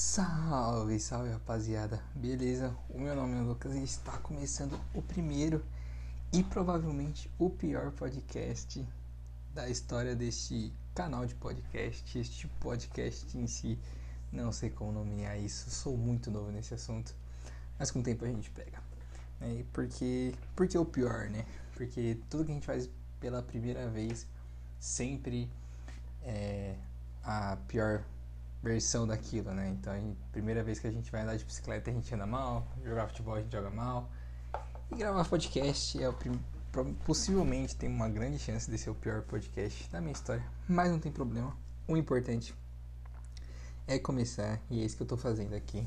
Salve, salve rapaziada, beleza? O meu nome é Lucas e está começando o primeiro e provavelmente o pior podcast da história deste canal de podcast, este podcast em si. Não sei como nomear isso, sou muito novo nesse assunto, mas com o tempo a gente pega. Né? Porque, porque é o pior, né? Porque tudo que a gente faz pela primeira vez sempre é a pior versão daquilo, né? Então, gente, primeira vez que a gente vai andar de bicicleta, a gente anda mal, jogar futebol a gente joga mal. E gravar podcast é o prim... possivelmente tem uma grande chance de ser o pior podcast da minha história, mas não tem problema. O importante é começar e é isso que eu tô fazendo aqui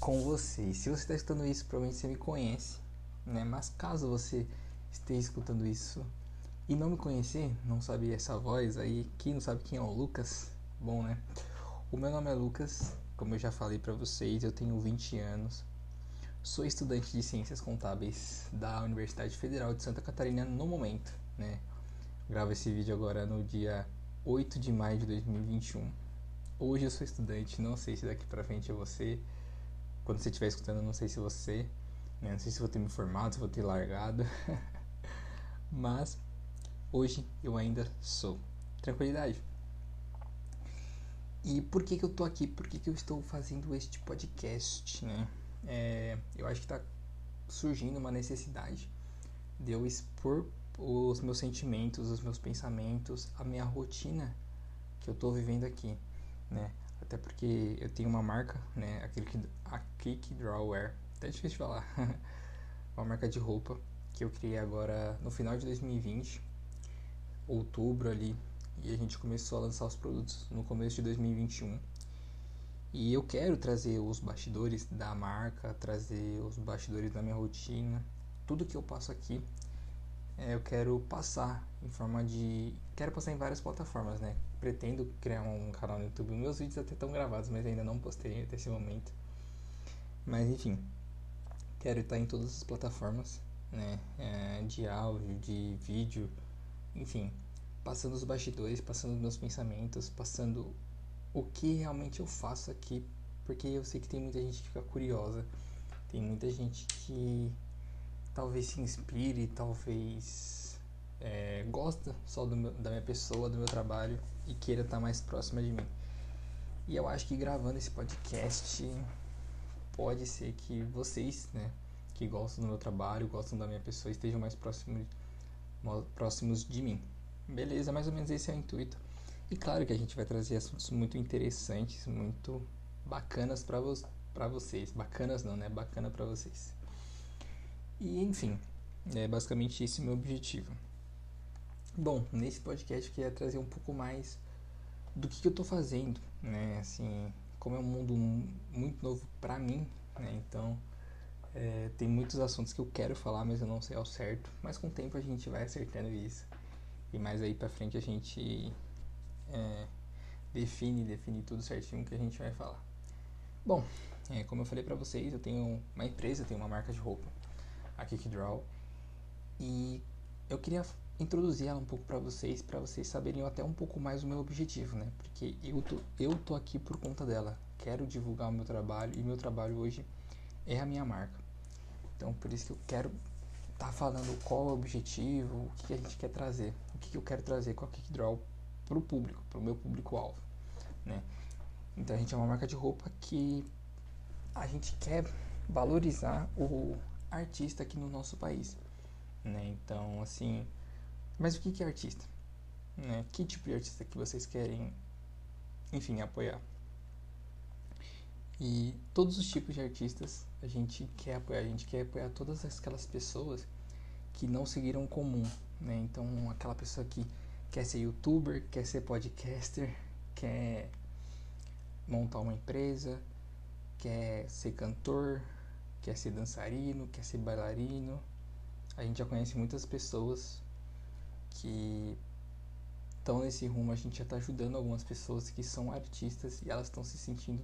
com vocês. Se você está escutando isso, provavelmente você me conhece, né? Mas caso você esteja escutando isso e não me conhecer, não sabe essa voz aí, quem não sabe quem é o Lucas, bom, né? O meu nome é Lucas, como eu já falei para vocês, eu tenho 20 anos. Sou estudante de Ciências Contábeis da Universidade Federal de Santa Catarina no momento, né? Gravo esse vídeo agora no dia 8 de maio de 2021. Hoje eu sou estudante, não sei se daqui para frente é você. Quando você estiver escutando, não sei se você, né? não sei se vou ter me formado, se vou ter largado. Mas hoje eu ainda sou. Tranquilidade. E por que, que eu tô aqui? Por que, que eu estou fazendo este podcast, né? É, eu acho que está surgindo uma necessidade de eu expor os meus sentimentos, os meus pensamentos, a minha rotina que eu estou vivendo aqui, né? Até porque eu tenho uma marca, né? Aquele que, a Kick Drawwear, até difícil de falar, uma marca de roupa que eu criei agora no final de 2020, outubro ali, e a gente começou a lançar os produtos no começo de 2021. E eu quero trazer os bastidores da marca, trazer os bastidores da minha rotina, tudo que eu passo aqui, é, eu quero passar em forma de. Quero passar em várias plataformas, né? Pretendo criar um canal no YouTube. Meus vídeos até estão gravados, mas ainda não postei até esse momento. Mas enfim, quero estar em todas as plataformas, né? É, de áudio, de vídeo, enfim, passando os bastidores, passando os meus pensamentos, passando o que realmente eu faço aqui, porque eu sei que tem muita gente que fica curiosa, tem muita gente que talvez se inspire, talvez é, gosta só meu, da minha pessoa, do meu trabalho e queira estar mais próxima de mim. E eu acho que gravando esse podcast pode ser que vocês, né, que gostam do meu trabalho, gostam da minha pessoa, estejam mais próximos, próximos de mim. Beleza, mais ou menos esse é o intuito. E claro que a gente vai trazer assuntos muito interessantes, muito bacanas para vo vocês. Bacanas não, né? Bacana para vocês. E enfim, é basicamente esse o meu objetivo. Bom, nesse podcast eu queria trazer um pouco mais do que, que eu tô fazendo, né? Assim, como é um mundo muito novo para mim, né? Então, é, tem muitos assuntos que eu quero falar, mas eu não sei ao certo. Mas com o tempo a gente vai acertando isso. E mais aí pra frente a gente é, define, define tudo certinho que a gente vai falar. Bom, é, como eu falei pra vocês, eu tenho uma empresa, eu tenho uma marca de roupa, a Kickdraw, e eu queria introduzir ela um pouco para vocês, para vocês saberem até um pouco mais o meu objetivo, né? Porque eu tô, eu tô aqui por conta dela. Quero divulgar o meu trabalho e meu trabalho hoje é a minha marca. Então, por isso que eu quero tá falando qual é o objetivo, o que a gente quer trazer, o que eu quero trazer com a Kickdraw para o público, para o meu público-alvo, né? Então a gente é uma marca de roupa que a gente quer valorizar o artista aqui no nosso país, né? Então assim, mas o que é artista? Né? Que tipo de artista que vocês querem, enfim, apoiar? E todos os tipos de artistas a gente quer apoiar, a gente quer apoiar todas aquelas pessoas que não seguiram o comum, né? Então, aquela pessoa que quer ser youtuber, quer ser podcaster, quer montar uma empresa, quer ser cantor, quer ser dançarino, quer ser bailarino. A gente já conhece muitas pessoas que estão nesse rumo, a gente já está ajudando algumas pessoas que são artistas e elas estão se sentindo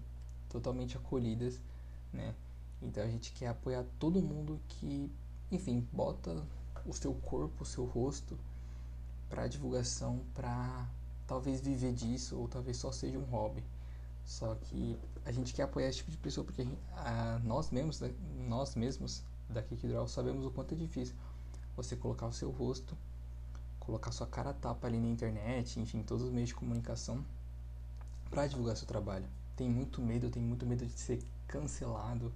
totalmente acolhidas, né? Então a gente quer apoiar todo mundo que, enfim, bota o seu corpo, o seu rosto para divulgação, para talvez viver disso ou talvez só seja um hobby, Só que a gente quer apoiar esse tipo de pessoa porque a, nós mesmos, né, nós mesmos da Kikdraw sabemos o quanto é difícil você colocar o seu rosto, colocar sua cara tapa ali na internet, enfim, todos os meios de comunicação para divulgar seu trabalho. Tem muito medo, tem muito medo de ser cancelado,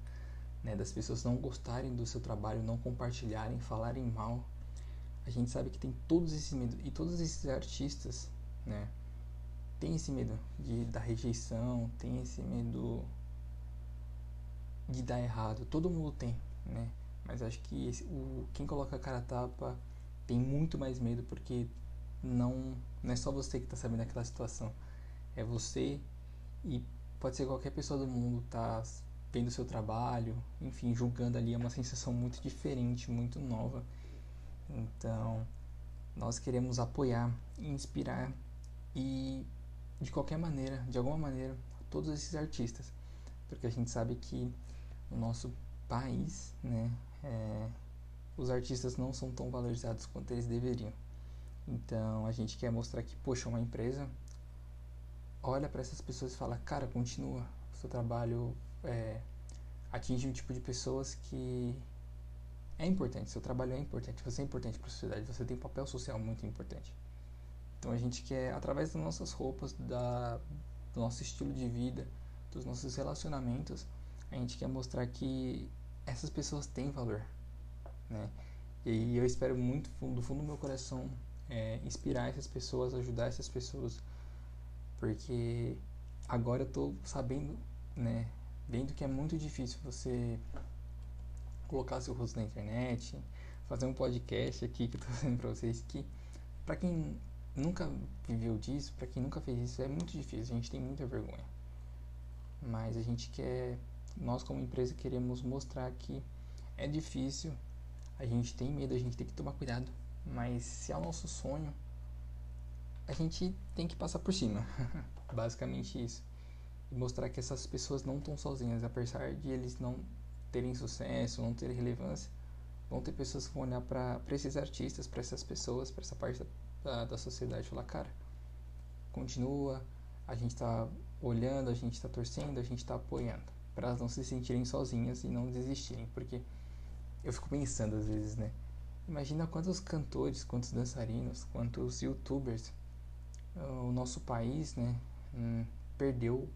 né, das pessoas não gostarem do seu trabalho, não compartilharem, falarem mal. A gente sabe que tem todos esses medos e todos esses artistas, né, tem esse medo de da rejeição, tem esse medo de dar errado. Todo mundo tem, né? Mas acho que esse, o quem coloca a cara a tapa tem muito mais medo porque não não é só você que está sabendo daquela situação. É você e pode ser qualquer pessoa do mundo tá vendo o seu trabalho, enfim, julgando ali é uma sensação muito diferente, muito nova. Então, nós queremos apoiar, inspirar e de qualquer maneira, de alguma maneira, todos esses artistas, porque a gente sabe que no nosso país, né, é, os artistas não são tão valorizados quanto eles deveriam. Então a gente quer mostrar que, poxa, uma empresa olha para essas pessoas e fala, cara, continua, seu trabalho é, atinge um tipo de pessoas que é importante, seu trabalho é importante, você é importante para a sociedade, você tem um papel social muito importante. Então a gente quer, através das nossas roupas, da, do nosso estilo de vida, dos nossos relacionamentos, a gente quer mostrar que essas pessoas têm valor, né? E eu espero muito, do fundo do meu coração, é, inspirar essas pessoas, ajudar essas pessoas, porque agora eu tô sabendo, né, vendo que é muito difícil você colocar seu rosto na internet, fazer um podcast aqui que eu tô fazendo pra vocês, que para quem nunca viveu disso, para quem nunca fez isso, é muito difícil, a gente tem muita vergonha. Mas a gente quer, nós como empresa queremos mostrar que é difícil, a gente tem medo, a gente tem que tomar cuidado, mas se é o nosso sonho, a gente tem que passar por cima. Basicamente isso. E mostrar que essas pessoas não estão sozinhas, apesar de eles não terem sucesso, não terem relevância, vão ter pessoas que vão olhar para esses artistas, para essas pessoas, para essa parte da da, da sociedade falar, cara, continua, a gente está olhando, a gente está torcendo, a gente está apoiando, para elas não se sentirem sozinhas e não desistirem, porque eu fico pensando às vezes, né? Imagina quantos cantores, quantos dançarinos, quantos youtubers uh, o nosso país, né, hum, perdeu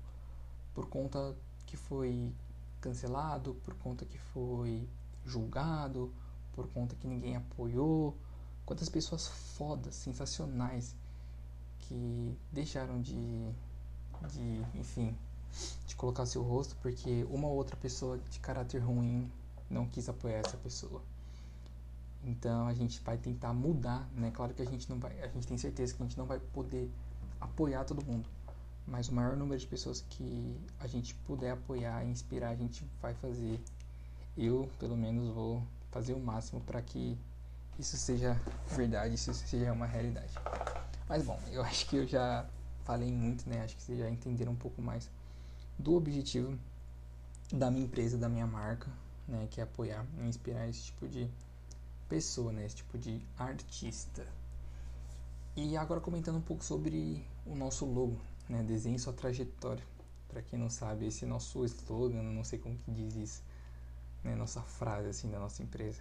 por conta que foi cancelado, por conta que foi julgado, por conta que ninguém apoiou, Quantas pessoas fodas, sensacionais, que deixaram de, de, enfim, de colocar seu rosto porque uma ou outra pessoa de caráter ruim não quis apoiar essa pessoa. Então a gente vai tentar mudar, né? Claro que a gente não vai, a gente tem certeza que a gente não vai poder apoiar todo mundo, mas o maior número de pessoas que a gente puder apoiar e inspirar, a gente vai fazer. Eu, pelo menos, vou fazer o máximo para que isso seja verdade, isso seja uma realidade. Mas bom, eu acho que eu já falei muito, né? Acho que vocês já entenderam um pouco mais do objetivo da minha empresa, da minha marca, né? Que é apoiar e inspirar esse tipo de pessoa, né? Esse tipo de artista. E agora comentando um pouco sobre o nosso logo, né? Desenhe sua trajetória. Para quem não sabe, esse é nosso slogan, não sei como que diz isso, né? Nossa frase assim da nossa empresa.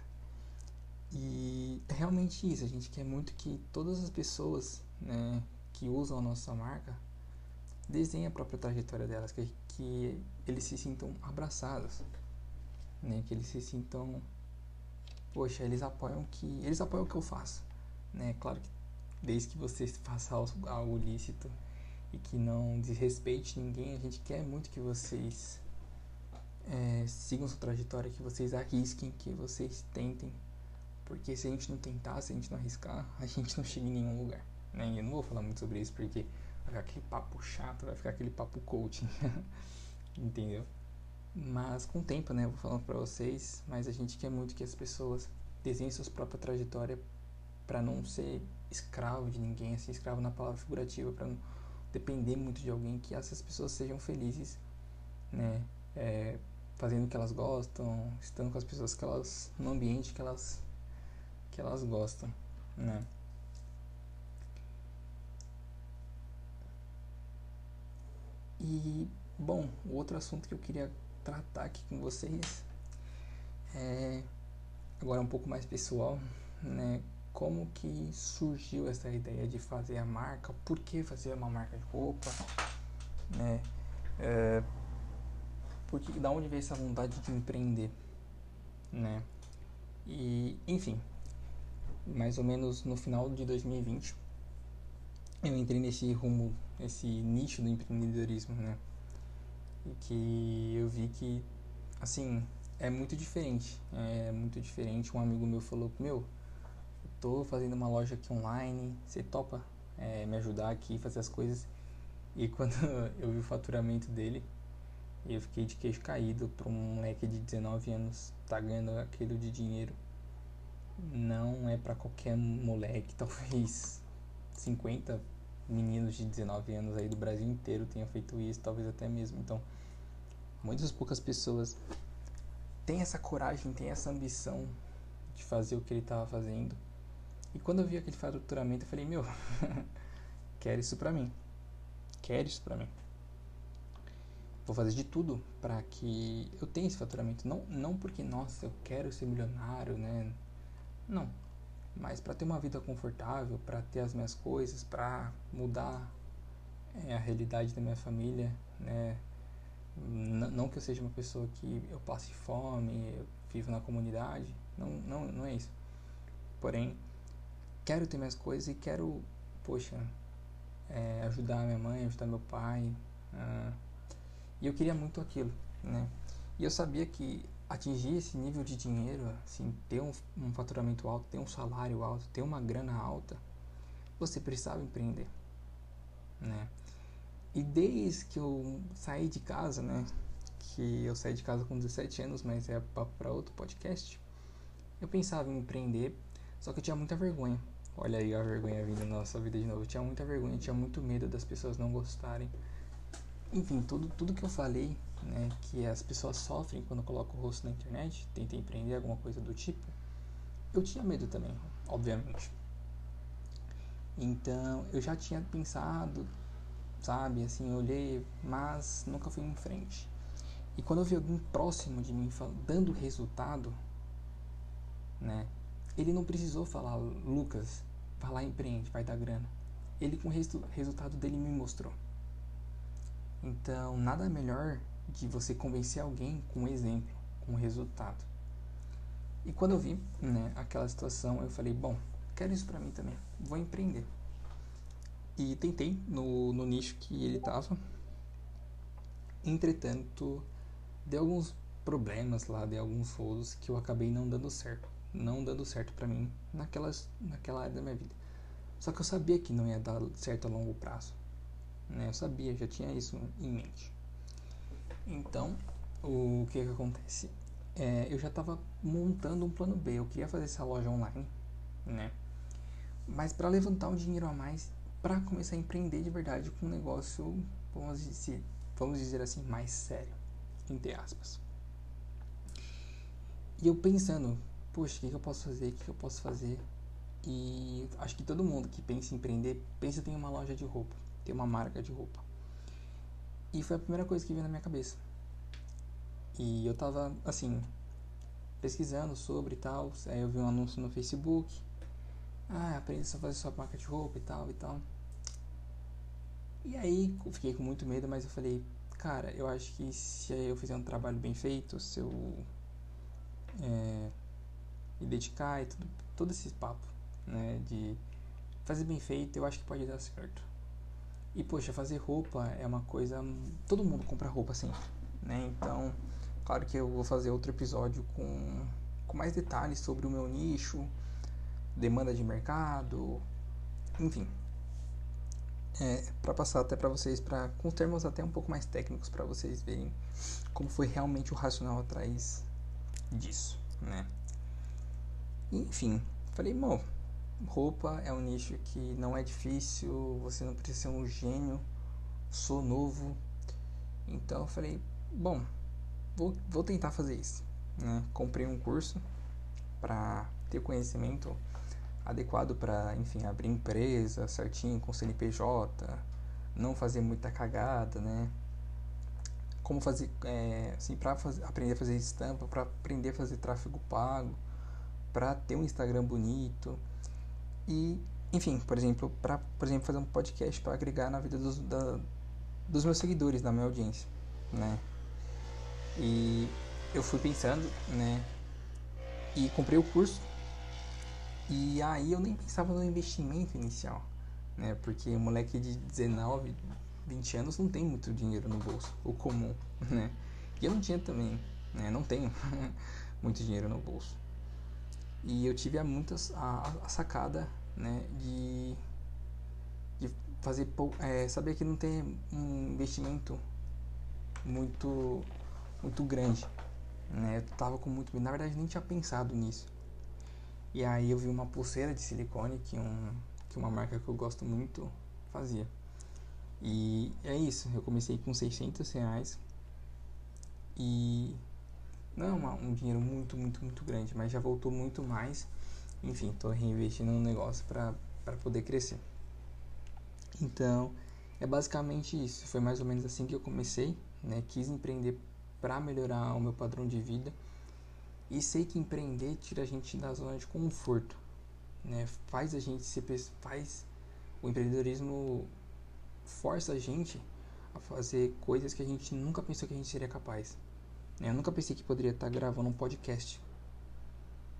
E é realmente isso, a gente quer muito que todas as pessoas né, que usam a nossa marca desenhem a própria trajetória delas, que, que eles se sintam abraçados, né, que eles se sintam, poxa, eles apoiam que eles apoiam o que eu faço, né? Claro que desde que você faça algo lícito e que não desrespeite ninguém, a gente quer muito que vocês é, sigam sua trajetória, que vocês arrisquem, que vocês tentem porque se a gente não tentar, se a gente não arriscar, a gente não chega em nenhum lugar. Né? E eu não vou falar muito sobre isso porque vai ficar aquele papo chato, vai ficar aquele papo coaching. Entendeu? Mas com o tempo, né? Eu vou falando pra vocês, mas a gente quer muito que as pessoas desenhem suas próprias trajetórias para não ser escravo de ninguém, assim, escravo na palavra figurativa, para não depender muito de alguém, que essas pessoas sejam felizes, né? É, fazendo o que elas gostam, estando com as pessoas que elas, no ambiente que elas que elas gostam, né? E, bom, o outro assunto que eu queria tratar aqui com vocês é agora um pouco mais pessoal, né? Como que surgiu essa ideia de fazer a marca? Por que fazer uma marca de roupa? Né? É, porque da onde veio essa vontade de empreender, né? E, enfim, mais ou menos no final de 2020, eu entrei nesse rumo, esse nicho do empreendedorismo, né? E que eu vi que, assim, é muito diferente. É muito diferente. Um amigo meu falou: Meu, eu tô fazendo uma loja aqui online, você topa é, me ajudar aqui, fazer as coisas? E quando eu vi o faturamento dele, eu fiquei de queixo caído para um moleque de 19 anos tá ganhando aquilo de dinheiro. Não é para qualquer moleque, talvez 50 meninos de 19 anos aí do Brasil inteiro tenham feito isso, talvez até mesmo. Então, muitas poucas pessoas têm essa coragem, têm essa ambição de fazer o que ele estava fazendo. E quando eu vi aquele faturamento, eu falei: Meu, quero isso pra mim. Quero isso pra mim. Vou fazer de tudo para que eu tenha esse faturamento. Não, não porque, nossa, eu quero ser milionário, né? Não. Mas para ter uma vida confortável, para ter as minhas coisas, para mudar é, a realidade da minha família, né? N não que eu seja uma pessoa que eu passe fome, eu vivo na comunidade, não, não, não é isso. Porém, quero ter minhas coisas e quero, poxa, é, ajudar minha mãe, ajudar meu pai. Uh, e eu queria muito aquilo, né? E eu sabia que atingir esse nível de dinheiro, assim, ter um, um faturamento alto, ter um salário alto, ter uma grana alta, você precisava empreender, né? E desde que eu saí de casa, né? Que eu saí de casa com 17 anos, mas é para outro podcast. Eu pensava em empreender, só que eu tinha muita vergonha. Olha aí a vergonha vindo na nossa vida de novo. Eu tinha muita vergonha, tinha muito medo das pessoas não gostarem. Enfim, tudo, tudo que eu falei, né, que as pessoas sofrem quando colocam o rosto na internet, tentem empreender alguma coisa do tipo, eu tinha medo também, obviamente. Então, eu já tinha pensado, sabe? Assim, eu olhei, mas nunca fui em frente. E quando eu vi alguém próximo de mim dando resultado, né? Ele não precisou falar, Lucas, vai lá empreende, vai dar grana. Ele com o resu resultado dele me mostrou. Então, nada melhor de você convencer alguém com um exemplo, com um resultado. E quando eu vi, né, aquela situação, eu falei, bom, quero isso para mim também, vou empreender. E tentei no, no nicho que ele estava. Entretanto, deu alguns problemas lá, deu alguns rolos que eu acabei não dando certo. Não dando certo para mim naquelas, naquela área da minha vida. Só que eu sabia que não ia dar certo a longo prazo. Né? Eu sabia, já tinha isso em mente. Então, o que, que acontece? É, eu já estava montando um plano B. Eu queria fazer essa loja online, né? Mas para levantar um dinheiro a mais para começar a empreender de verdade com um negócio, vamos dizer, vamos dizer assim, mais sério, entre aspas. E eu pensando, poxa, o que, que eu posso fazer? O que, que eu posso fazer? E acho que todo mundo que pensa em empreender, pensa em uma loja de roupa, ter uma marca de roupa. E foi a primeira coisa que veio na minha cabeça. E eu tava, assim, pesquisando sobre e tal. Aí eu vi um anúncio no Facebook. Ah, aprenda a fazer sua marca de roupa e tal e tal. E aí eu fiquei com muito medo, mas eu falei, cara, eu acho que se eu fizer um trabalho bem feito, se eu é, me dedicar e tudo, todo esse papo, né, de fazer bem feito, eu acho que pode dar certo. E poxa, fazer roupa é uma coisa, todo mundo compra roupa sempre, né? Então, claro que eu vou fazer outro episódio com, com mais detalhes sobre o meu nicho, demanda de mercado, enfim, é, para passar até para vocês, para com termos até um pouco mais técnicos para vocês verem como foi realmente o racional atrás disso, né? Enfim, falei, bom, roupa é um nicho que não é difícil, você não precisa ser um gênio, sou novo, então eu falei, bom, vou, vou tentar fazer isso, né? Comprei um curso para ter conhecimento adequado para, enfim, abrir empresa certinho com CNPJ, não fazer muita cagada, né? como fazer, é, assim, para aprender a fazer estampa, para aprender a fazer tráfego pago, para ter um Instagram bonito e, enfim, por exemplo, para, por exemplo, fazer um podcast para agregar na vida dos, da, dos meus seguidores, da minha audiência, né? E eu fui pensando, né? E comprei o curso. E aí eu nem pensava no investimento inicial, né? Porque um moleque de 19, 20 anos não tem muito dinheiro no bolso, o comum, né? E eu não tinha também, né? Não tenho muito dinheiro no bolso. E eu tive a muitas a, a sacada, né, de, de fazer é, saber que não tem um investimento muito muito grande, né? Eu tava com muito, na verdade nem tinha pensado nisso. E aí eu vi uma pulseira de silicone que um que uma marca que eu gosto muito fazia. E é isso, eu comecei com 600 reais e não é uma, um dinheiro muito, muito, muito grande, mas já voltou muito mais. Enfim, estou reinvestindo no negócio para poder crescer. Então, é basicamente isso. Foi mais ou menos assim que eu comecei, né? Quis empreender para melhorar o meu padrão de vida. E sei que empreender tira a gente da zona de conforto, né? Faz a gente se faz o empreendedorismo força a gente a fazer coisas que a gente nunca pensou que a gente seria capaz. Né? Eu nunca pensei que poderia estar gravando um podcast,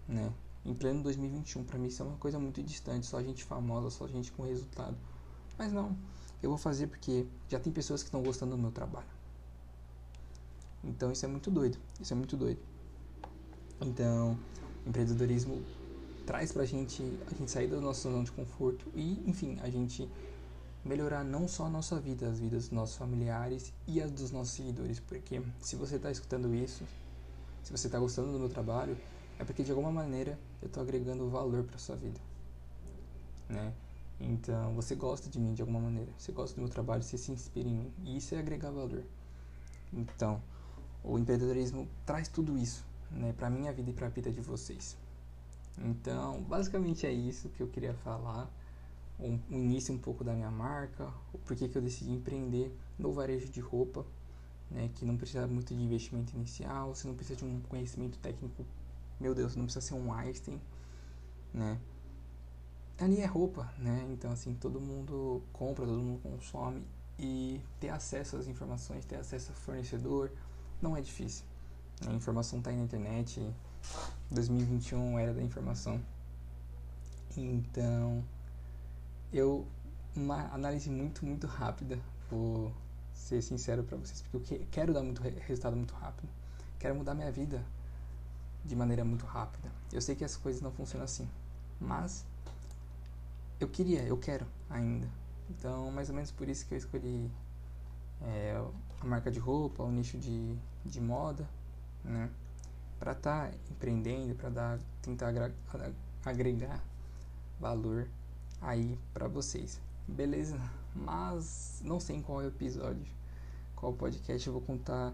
né? Em pleno 2021, para mim isso é uma coisa muito distante, só gente famosa, só gente com resultado. Mas não, eu vou fazer porque já tem pessoas que estão gostando do meu trabalho. Então isso é muito doido, isso é muito doido. Então, empreendedorismo traz pra gente a gente sair da nossa zona de conforto e, enfim, a gente melhorar não só a nossa vida, as vidas dos nossos familiares e as dos nossos seguidores, porque se você está escutando isso, se você está gostando do meu trabalho, é porque de alguma maneira eu estou agregando valor para sua vida, né? Então você gosta de mim de alguma maneira, você gosta do meu trabalho, você se inspira em mim e isso é agregar valor. Então o empreendedorismo traz tudo isso, né, para minha vida e para a vida de vocês. Então basicamente é isso que eu queria falar um início um pouco da minha marca, o porquê que eu decidi empreender no varejo de roupa, né, que não precisa muito de investimento inicial, você não precisa de um conhecimento técnico, meu Deus, não precisa ser um Einstein, né? Ali é roupa, né? Então assim, todo mundo compra, todo mundo consome e ter acesso às informações, ter acesso ao fornecedor, não é difícil. A informação está na internet. 2021 era da informação. Então, eu uma análise muito muito rápida vou ser sincero para vocês porque eu quero dar muito resultado muito rápido. Quero mudar minha vida de maneira muito rápida. Eu sei que as coisas não funcionam assim mas eu queria eu quero ainda. Então mais ou menos por isso que eu escolhi é, a marca de roupa o nicho de, de moda né? Para estar tá empreendendo para tentar agregar valor aí para vocês. Beleza? Mas não sei em qual episódio, qual podcast eu vou contar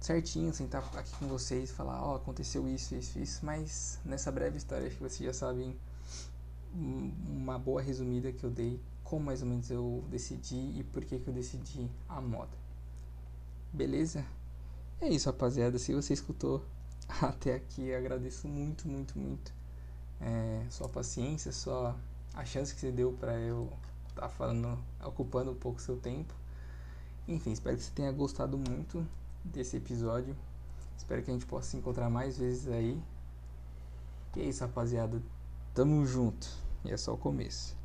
certinho, sentar aqui com vocês, falar, ó, oh, aconteceu isso, isso, isso, mas nessa breve história acho que vocês já sabem uma boa resumida que eu dei, como mais ou menos eu decidi e por que, que eu decidi a moda. Beleza? É isso, rapaziada. Se você escutou até aqui, agradeço muito, muito, muito é, sua paciência, sua a chance que você deu para eu estar tá falando, ocupando um pouco seu tempo. Enfim, espero que você tenha gostado muito desse episódio. Espero que a gente possa se encontrar mais vezes aí. E é isso, rapaziada. Tamo junto. E é só o começo.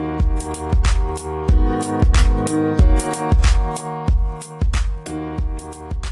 Thank you.